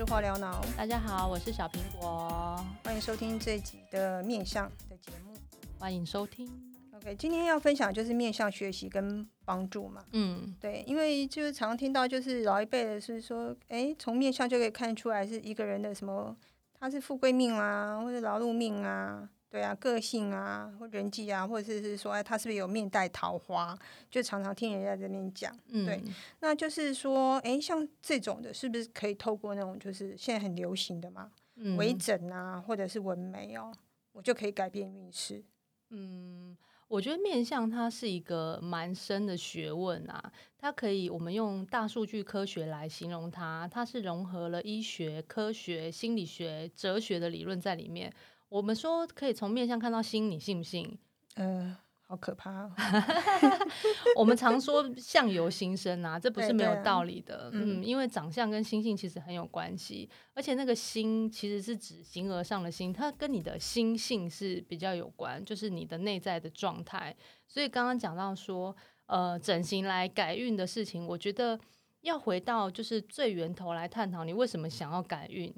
是化疗脑，大家好，我是小苹果，欢迎收听这一集的面向的节目。欢迎收听。OK，今天要分享就是面向学习跟帮助嘛。嗯，对，因为就是常听到就是老一辈的是说，哎，从面相就可以看出来是一个人的什么，他是富贵命啊，或者劳碌命啊，对啊，个性啊，或人际啊，或者是是说，哎，他是不是有面带桃花？就常常听人家这边讲。嗯对，那就是说，哎，像这种的，是不是可以透过那种就是现在很流行的嘛，嗯微整啊，或者是纹眉哦，我就可以改变运势？嗯，我觉得面相它是一个蛮深的学问啊，它可以我们用大数据科学来形容它，它是融合了医学、科学、心理学、哲学的理论在里面。我们说可以从面相看到心，你信不信？呃，好可怕、哦。我们常说相由心生啊，这不是没有道理的。嗯嗯，因为长相跟心性其实很有关系，而且那个心其实是指形而上的心，它跟你的心性是比较有关，就是你的内在的状态。所以刚刚讲到说，呃，整形来改运的事情，我觉得要回到就是最源头来探讨，你为什么想要改运？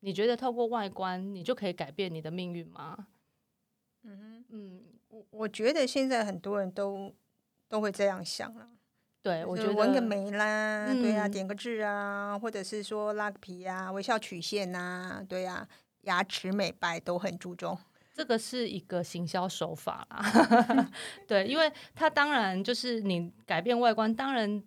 你觉得透过外观，你就可以改变你的命运吗？嗯嗯，我我觉得现在很多人都都会这样想了。对，我觉得就是纹个眉啦，对呀、嗯点个痣啊，或者是说拉个皮啊，微笑曲线呐、对呀、牙齿美白都很注重。这个是一个行销手法啦，对，因为它当然就是你改变外观，当然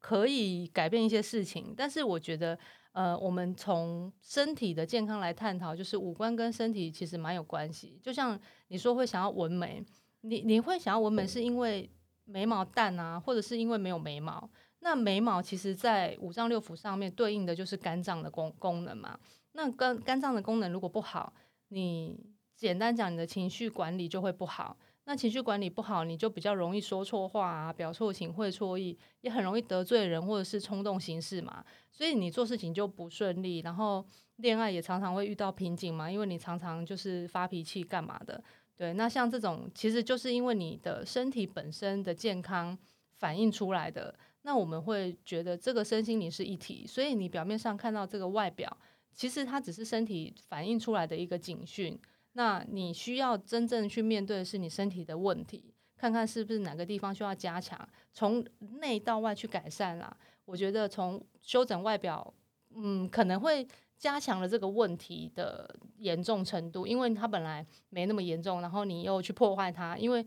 可以改变一些事情，但是我觉得，呃，我们从身体的健康来探讨，就是五官跟身体其实蛮有关系。就像你说会想要纹眉，你你会想要纹眉是因为眉毛淡啊，或者是因为没有眉毛。那眉毛其实，在五脏六腑上面对应的就是肝脏的功功能嘛。那肝肝脏的功能如果不好，你简单讲，你的情绪管理就会不好。那情绪管理不好，你就比较容易说错话啊，表错情、会错意，也很容易得罪人或者是冲动行事嘛。所以你做事情就不顺利，然后恋爱也常常会遇到瓶颈嘛，因为你常常就是发脾气干嘛的。对，那像这种其实就是因为你的身体本身的健康反映出来的。那我们会觉得这个身心灵是一体，所以你表面上看到这个外表，其实它只是身体反映出来的一个警讯。那你需要真正去面对的是你身体的问题，看看是不是哪个地方需要加强，从内到外去改善啦。我觉得从修整外表，嗯，可能会加强了这个问题的严重程度，因为它本来没那么严重，然后你又去破坏它，因为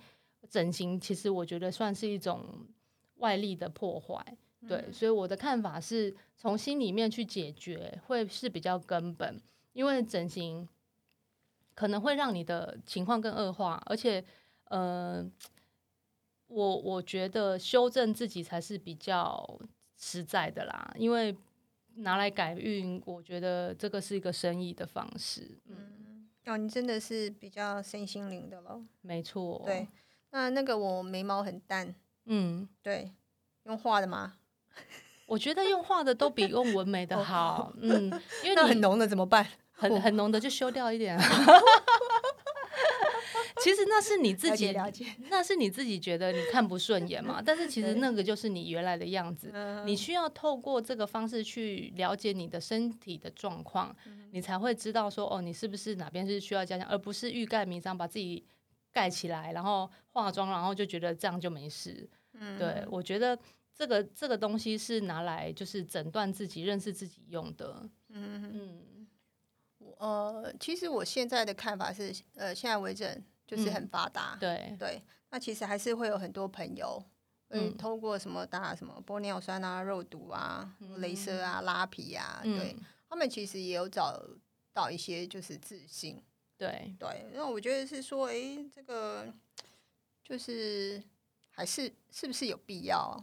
整形其实我觉得算是一种外力的破坏。对，所以我的看法是从心里面去解决，会是比较根本，因为整形可能会让你的情况更恶化，而且，呃，我我觉得修正自己才是比较实在的啦，因为拿来改运，我觉得这个是一个生意的方式。嗯，哦，你真的是比较身心灵的咯。没错。对，，那那个我眉毛很淡，嗯，对，用画的吗？我觉得用画的都比用纹眉的好。嗯，因为你那很浓的怎么办？很很浓的就修掉一点。其实那是你自己了解，那是你自己觉得你看不顺眼嘛。但是其实那个就是你原来的样子。嗯你需要透过这个方式去了解你的身体的状况，嗯你才会知道说哦，你是不是哪边是需要加强，而不是欲盖弥彰，把自己盖起来，然后化妆，然后就觉得这样就没事。嗯对我觉得这个这个东西是拿来就是诊断自己、认识自己用的。嗯嗯呃，其实我现在的看法是，呃，现在微整就是很发达，对，对，那其实还是会有很多朋友，嗯，嗯通过什么打什么玻尿酸啊、肉毒啊、镭射啊、拉皮啊，对嗯，他们其实也有找到一些就是自信，对，对，那我觉得是说，诶，这个就是还是是不是有必要，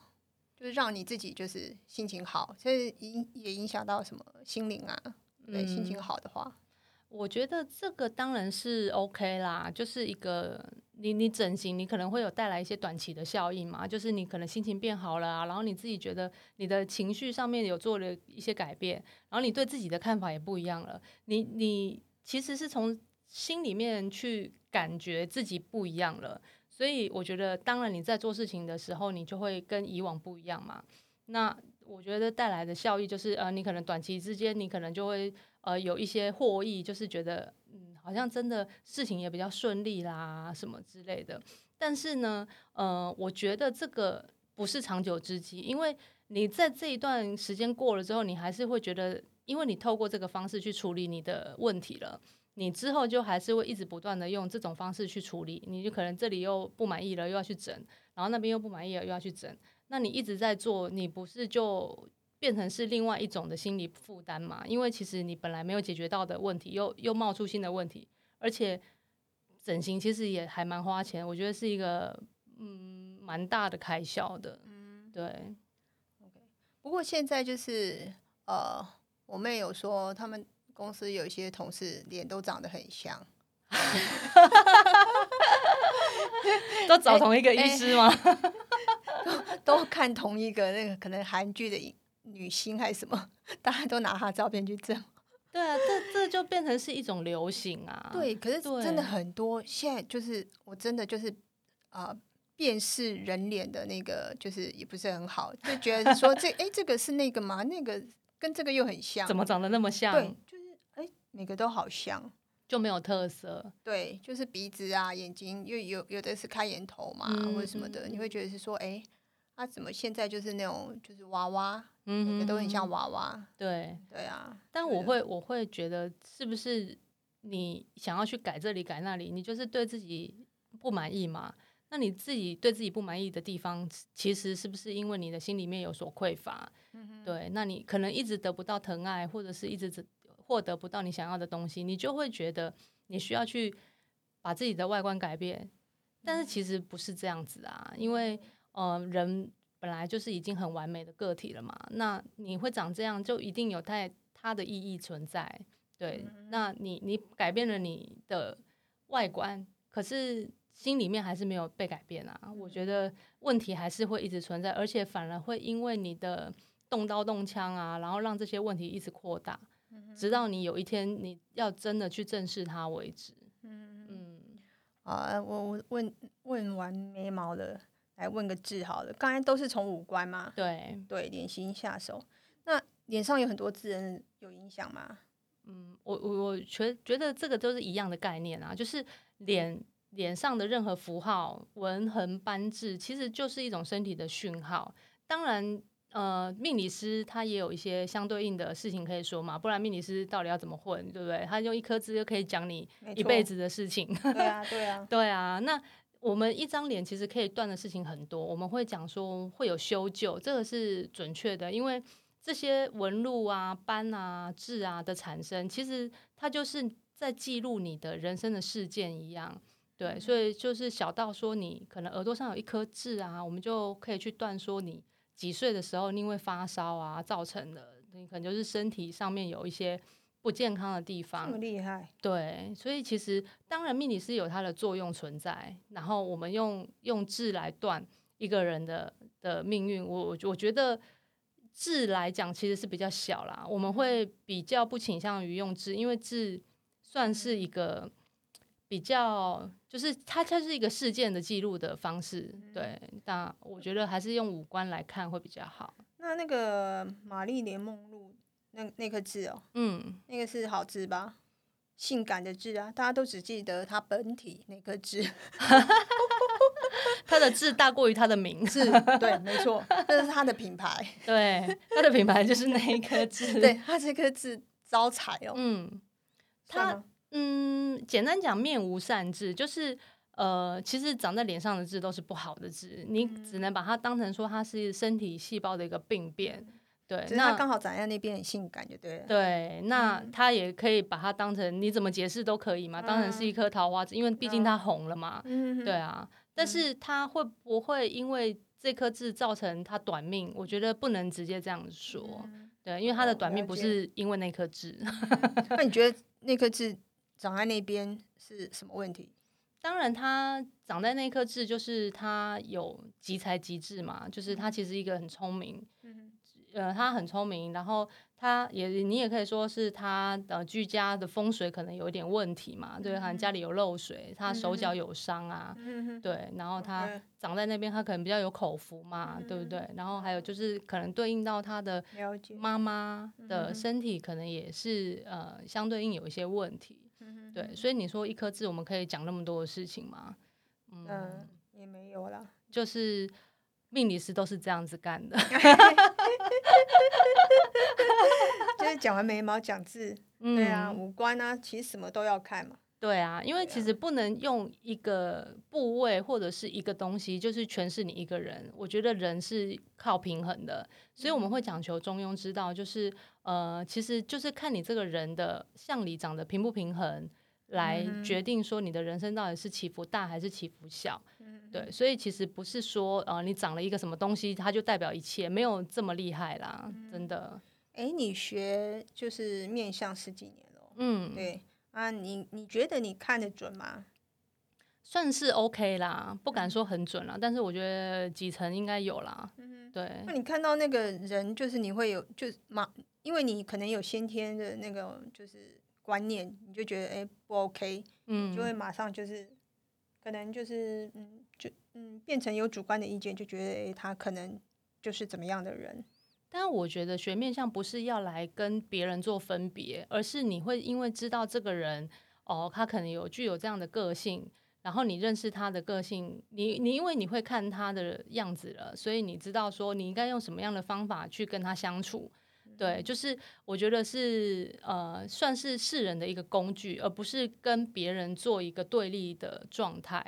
就是让你自己就是心情好，所以影也影响到什么心灵啊，对，心情嗯好的话，我觉得这个当然是 OK 啦，就是一个你你整形，你可能会有带来一些短期的效应嘛，就是你可能心情变好了，然后你自己觉得你的情绪上面有做了一些改变，然后你对自己的看法也不一样了，你你其实是从心里面去感觉自己不一样了，所以我觉得当然你在做事情的时候，你就会跟以往不一样嘛。那我觉得带来的效益就是，呃，你可能短期之间你可能就会呃有一些获益，就是觉得嗯好像真的事情也比较顺利啦什么之类的。但是呢，呃，我觉得这个不是长久之计，因为你在这一段时间过了之后，你还是会觉得，因为你透过这个方式去处理你的问题了。你之后就还是会一直不断的用这种方式去处理，你就可能这里又不满意了，又要去整，然后那边又不满意了，又要去整。那你一直在做，你不是就变成是另外一种的心理负担嘛？因为其实你本来没有解决到的问题，又又冒出新的问题，而且整形其实也还蛮花钱，我觉得是一个嗯蛮大的开销的。嗯，对。不过现在就是呃，我妹有说他们。公司有一些同事脸都长得很像 都找同一个医师吗？都看同一个那个可能韩剧的女星还是什么，大家都拿她照片去证。对啊，这这就变成是一种流行啊。对，可是真的很多，现在就是我真的就是啊，辨识人脸的那个就是也不是很好，就觉得说这哎这个是那个吗？那个跟这个又很像，怎么长得那么像？对。就是哎每个都好像，就没有特色。对，就是鼻子啊、眼睛，又有有的是开眼头嘛，或者什么的，你会觉得是说，哎，他怎么现在就是那种就是娃娃，每个都很像娃娃。对，对啊。但我会我会觉得，是不是你想要去改这里改那里，你就是对自己不满意嘛？那你自己对自己不满意的地方，其实是不是因为你的心里面有所匮乏？对，那你可能一直得不到疼爱，或者是一直获得不到你想要的东西，你就会觉得你需要去把自己的外观改变，但是其实不是这样子啊，因为呃，人本来就是已经很完美的个体了嘛，那你会长这样，就一定有它它的意义存在，对，那你你改变了你的外观，可是心里面还是没有被改变啊，我觉得问题还是会一直存在，而且反而会因为你的动刀动枪啊，然后让这些问题一直扩大。直到你有一天你要真的去正视它为止。嗯嗯。啊，我我问问完眉毛了，来问个痣好了。刚才都是从五官嘛？对对，脸型下手。那脸上有很多痣，有影响吗？嗯，我我我觉觉得这个都是一样的概念啊，就是脸脸上的任何符号、纹痕、斑痣，其实就是一种身体的讯号。当然。呃，命理师他也有一些相对应的事情可以说嘛，不然命理师到底要怎么混，对不对？他用一颗痣就可以讲你一辈子的事情。对啊，对啊，对啊。那我们一张脸其实可以断的事情很多，我们会讲说会有修旧，这个是准确的，因为这些纹路啊、斑啊、痣啊的产生，其实它就是在记录你的人生的事件一样。对，所以就是小到说你可能耳朵上有一颗痣啊，我们就可以去断说你。几岁的时候因为发烧啊造成的，你可能就是身体上面有一些不健康的地方。这么厉害？对，所以其实当然命理是有它的作用存在。然后我们用用字来断一个人的的命运，我我觉得字来讲其实是比较小啦。我们会比较不倾向于用字，因为字算是一个。比较就是它，它是一个事件的记录的方式，对。但我觉得还是用五官来看会比较好。那那个玛丽莲梦露那那颗痣哦，嗯，那个是好痣吧？性感的痣啊，大家都只记得它本体那颗痣，它的痣大过于它的名字，对，没错，这是它的品牌，对，它的品牌就是那一颗痣，对，它这颗痣招财哦，嗯，它。嗯，简单讲，面无善痣，就是呃，其实长在脸上的痣都是不好的痣，你只能把它当成说它是身体细胞的一个病变，对。那刚好长在那边很性感，就对了。对，那他也可以把它当成你怎么解释都可以嘛，当成是一颗桃花痣，因为毕竟它红了嘛。嗯。对啊，但是它会不会因为这颗痣造成它短命？我觉得不能直接这样说。对，因为它的短命不是因为那颗痣。那你觉得那颗痣？长在那边是什么问题？当然，它长在那颗痣，就是它有极才极智嘛，就是它其实一个很聪明，呃，他很聪明，然后他也你也可以说是他呃居家的风水可能有一点问题嘛，对，可能家里有漏水，他手脚有伤啊，对，然后他长在那边，他可能比较有口福嘛，对不对？然后还有就是可能对应到他的妈妈的身体，可能也是呃相对应有一些问题，对，所以你说一颗痣，我们可以讲那么多的事情吗？嗯，也没有啦，就是命理师都是这样子干的。就是讲完眉毛讲字，对啊，五官啊，其实什么都要看嘛。对啊，因为其实不能用一个部位或者是一个东西，就是诠释你一个人。我觉得人是靠平衡的，所以我们会讲求中庸之道，就是呃，其实就是看你这个人的相里长得平不平衡，来决定说你的人生到底是起伏大还是起伏小。对，所以其实不是说呃，你长了一个什么东西，它就代表一切，没有这么厉害啦，真的。哎，你学就是面相十几年了，嗯，对啊，你你觉得你看得准吗？算是 OK 啦，不敢说很准啦，但是我觉得几成应该有啦。嗯，对。那你看到那个人，就是你会有，就是嘛，因为你可能有先天的那个就是观念，你就觉得哎不 OK，嗯，就会马上就是可能就是嗯。就嗯，变成有主观的意见，就觉得诶，他可能就是怎么样的人。但我觉得学面相不是要来跟别人做分别，而是你会因为知道这个人哦，他可能有具有这样的个性，然后你认识他的个性，你你因为你会看他的样子了，所以你知道说你应该用什么样的方法去跟他相处。对，就是我觉得是呃，算是世人的一个工具，而不是跟别人做一个对立的状态。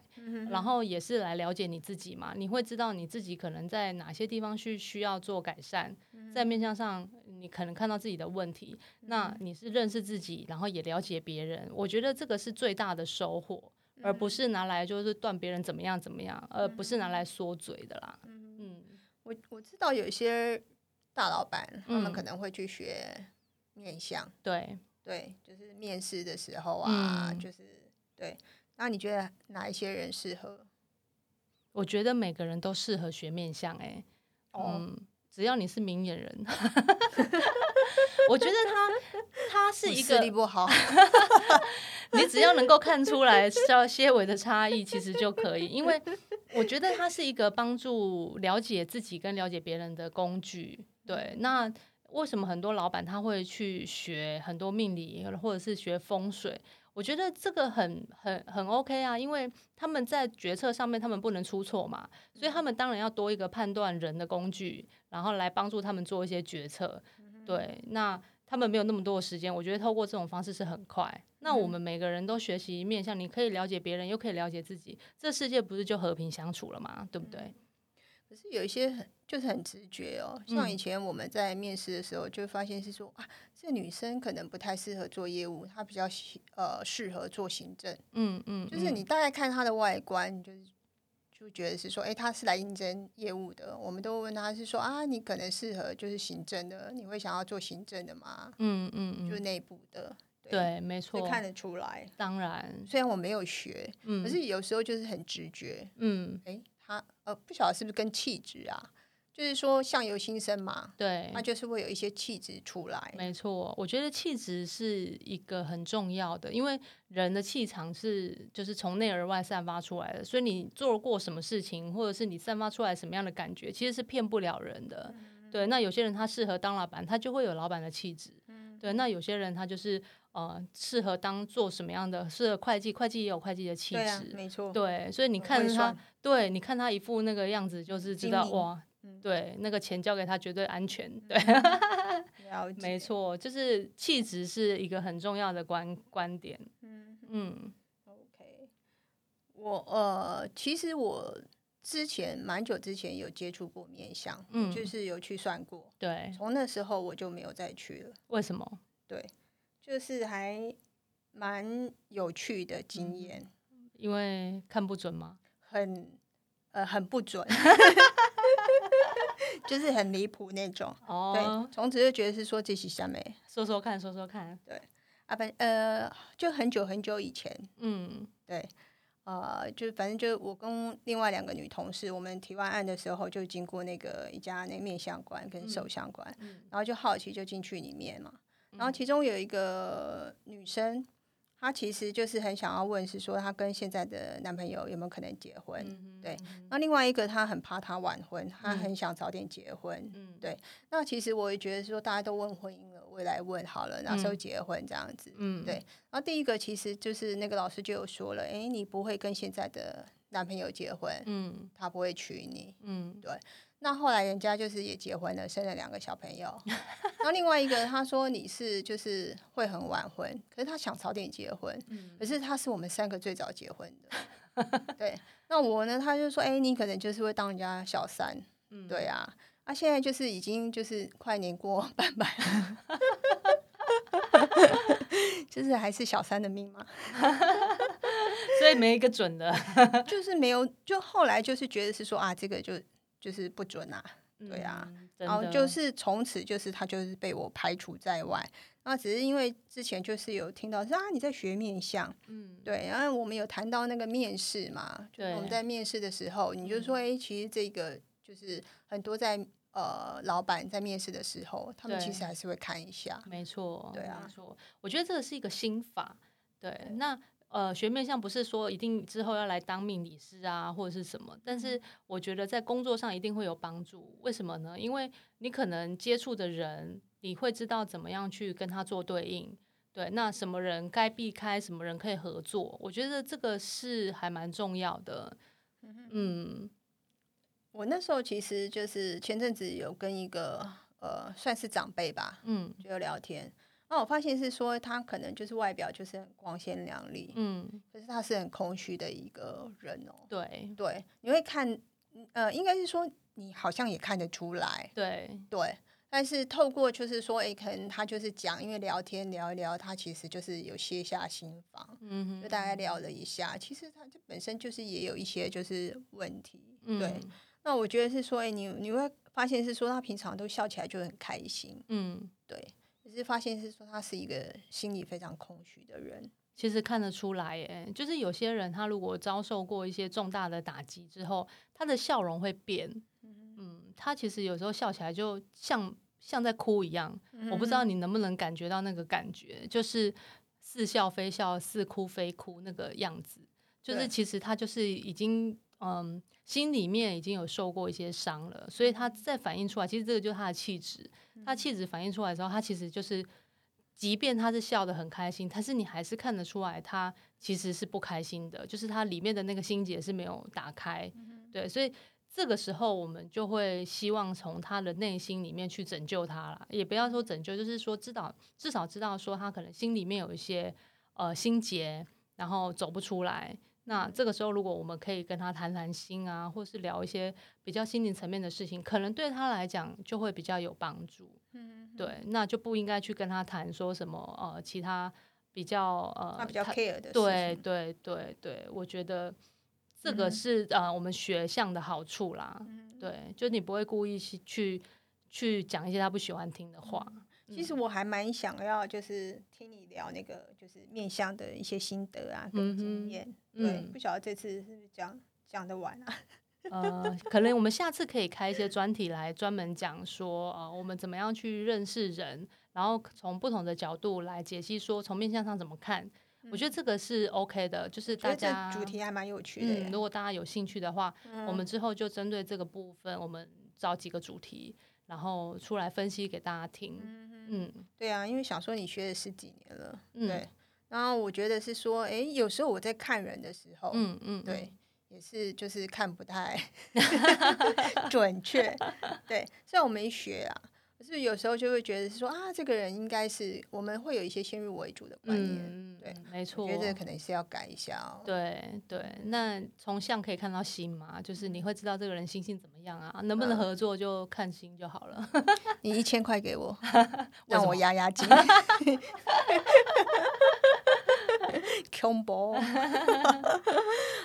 然后也是来了解你自己嘛，你会知道你自己可能在哪些地方去需要做改善，在面向上你可能看到自己的问题，那你是认识自己，然后也了解别人。我觉得这个是最大的收获，而不是拿来就是断别人怎么样怎么样，而不是拿来说嘴的啦。嗯，我我知道有一些。大老板他们可能会去学面相，对对，就是面试的时候啊，就是对。那你觉得哪一些人适合？我觉得每个人都适合学面相，哎，嗯，只要你是明眼人，我觉得他他是一个视力不好，你只要能够看出来稍些微的差异，其实就可以，因为我觉得它是一个帮助了解自己跟了解别人的工具。对，那为什么很多老板他会去学很多命理，或者是学风水？我觉得这个很很很 OK 啊，因为他们在决策上面他们不能出错嘛，所以他们当然要多一个判断人的工具，然后来帮助他们做一些决策。对，那他们没有那么多的时间，我觉得透过这种方式是很快。那我们每个人都学习面向，你可以了解别人，又可以了解自己，这世界不是就和平相处了嘛？对不对？可是有一些很就是很直觉哦，像以前我们在面试的时候，就发现是说啊，这女生可能不太适合做业务，她比较呃适合做行政。嗯嗯，就是你大概看她的外观，就是就觉得是说，哎，她是来应征业务的。我们都问她是说啊，你可能适合就是行政的，你会想要做行政的吗？嗯嗯嗯，就是内部的。对，没错，看得出来。当然，虽然我没有学，嗯，可是有时候就是很直觉。嗯，哎。他呃不晓得是不是跟气质啊，就是说相由心生嘛，对，那就是会有一些气质出来。没错，我觉得气质是一个很重要的，因为人的气场是就是从内而外散发出来的，所以你做过什么事情，或者是你散发出来什么样的感觉，其实是骗不了人的。对，那有些人他适合当老板，他就会有老板的气质。对，那有些人他就是呃适合当做什么样的？适合会计，会计也有会计的气质，没错。对，所以你看他，对，你看他一副那个样子，就是知道哇，对，那个钱交给他绝对安全。对，没错，就是气质是一个很重要的观观点。嗯嗯，OK，我呃，其实我之前蛮久之前有接触过面相，嗯，就是有去算过。对，从那时候我就没有再去了。为什么？对，就是还蛮有趣的经验，因为看不准吗？很呃很不准，就是很离谱那种。哦，对，从此就觉得是说这些下面说说看，说说看。对，啊不呃，就很久很久以前，嗯，对，呃，就反正就我跟另外两个女同事，我们提完案的时候就经过那个一家那面相馆跟手相馆，然后就好奇就进去里面嘛，然后其中有一个女生。她其实就是很想要问，是说她跟现在的男朋友有没有可能结婚？对。那另外一个，她很怕他晚婚，她很想早点结婚。嗯，对。那其实我也觉得说，大家都问婚姻了，我也来问好了，哪时候结婚这样子？嗯，对。然后第一个其实就是那个老师就有说了，哎，你不会跟现在的男朋友结婚，嗯，他不会娶你，嗯，对。那后来人家就是也结婚了，生了两个小朋友。然后另外一个他说你是就是会很晚婚，可是他想早点结婚。可是他是我们三个最早结婚的。对。那我呢？他就说：“哎，你可能就是会当人家小三。”对啊。他现在就是已经就是快年过半百了。就是还是小三的命嘛。所以没一个准的。就是没有，就后来就是觉得是说啊，这个就。就是不准啊，对啊，然后就是从此就是他就是被我排除在外，那只是因为之前就是有听到说啊你在学面相，嗯，对，然后我们有谈到那个面试嘛，就我们在面试的时候，你就说哎，其实这个就是很多在呃老板在面试的时候，他们其实还是会看一下，没错，对啊，没错，我觉得这个是一个心法，对，那。呃，学面相不是说一定之后要来当命理师啊，或者是什么，但是我觉得在工作上一定会有帮助。为什么呢？因为你可能接触的人，你会知道怎么样去跟他做对应。对，那什么人该避开，什么人可以合作，我觉得这个是还蛮重要的。嗯，我那时候其实就是前阵子有跟一个呃，算是长辈吧，嗯，就聊天。那我发现是说他可能就是外表就是很光鲜亮丽，嗯，可是他是很空虚的一个人哦。对对，你会看，呃，应该是说你好像也看得出来，对对。但是透过就是说，哎，可能他就是讲，因为聊天聊一聊，他其实就是有卸下心防，嗯，就大概聊了一下，其实他这本身就是也有一些就是问题，对。那我觉得是说，哎，你你会发现是说他平常都笑起来就很开心，嗯，对。只是发现是说他是一个心里非常空虚的人，其实看得出来，耶，就是有些人他如果遭受过一些重大的打击之后，他的笑容会变，嗯，他其实有时候笑起来就像像在哭一样，我不知道你能不能感觉到那个感觉，就是似笑非笑，似哭非哭那个样子，就是其实他就是已经嗯心里面已经有受过一些伤了，所以他再反映出来，其实这个就是他的气质。他气质反映出来之后，他其实就是，即便他是笑得很开心，但是你还是看得出来他其实是不开心的，就是他里面的那个心结是没有打开。对，所以这个时候我们就会希望从他的内心里面去拯救他了，也不要说拯救，就是说知道至少知道说他可能心里面有一些呃心结，然后走不出来。那这个时候，如果我们可以跟他谈谈心啊，或是聊一些比较心灵层面的事情，可能对他来讲就会比较有帮助。嗯，对，那就不应该去跟他谈说什么呃其他比较呃比较 care 的。对对对对，我觉得这个是呃我们学相的好处啦。对，就你不会故意去去讲一些他不喜欢听的话。其实我还蛮想要，就是听你聊那个，就是面相的一些心得啊，跟经验。对，不晓得这次是不是讲讲得完啊？呃，可能我们下次可以开一些专题来专门讲说，呃，我们怎么样去认识人，然后从不同的角度来解析，说从面相上怎么看。我觉得这个是 OK 的，就是大家主题还蛮有趣的。如果大家有兴趣的话，我们之后就针对这个部分，我们找几个主题。然后出来分析给大家听，嗯，对啊，因为想说你学了十几年了，对，然后我觉得是说，哎，有时候我在看人的时候，嗯嗯，对，也是就是看不太 准确，对，虽然我没学啊。可是有时候就会觉得是说啊，这个人应该是我们会有一些先入为主的观念，对，没错，我觉得可能是要改一下哦。对对，那从相可以看到心嘛，就是你会知道这个人心性怎么样啊，能不能合作就看心就好了。你一千块给我，让我压压惊。combo，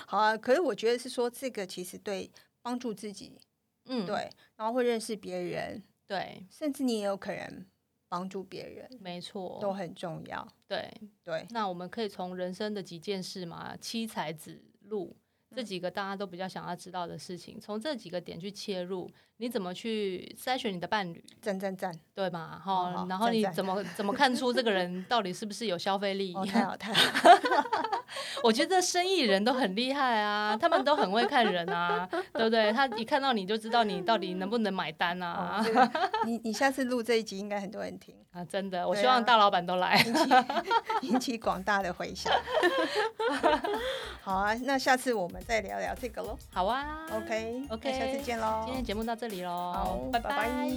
好啊。可是我觉得是说这个其实对帮助自己，嗯，对，然后会认识别人。对，甚至你也有可能帮助别人，没错，都很重要。对对，那我们可以从人生的几件事嘛，七才子路。这几个大家都比较想要知道的事情，从这几个点去切入，你怎么去筛选你的伴侣？赞赞赞，对吗？好哈，然后你怎么 怎么看出这个人到底是不是有消费力？太好太好，我觉得生意人都很厉害啊，他们都很会看人啊，对不对？他一看到你就知道你到底能不能买单啊。你你下次录这一集应该很多人听啊，真的，我希望大老板都来，引起 引起广大的回响。好啊，那下次我们再聊聊这个喽。好啊，OK OK，下次见喽。今天节目到这里喽，好，拜拜。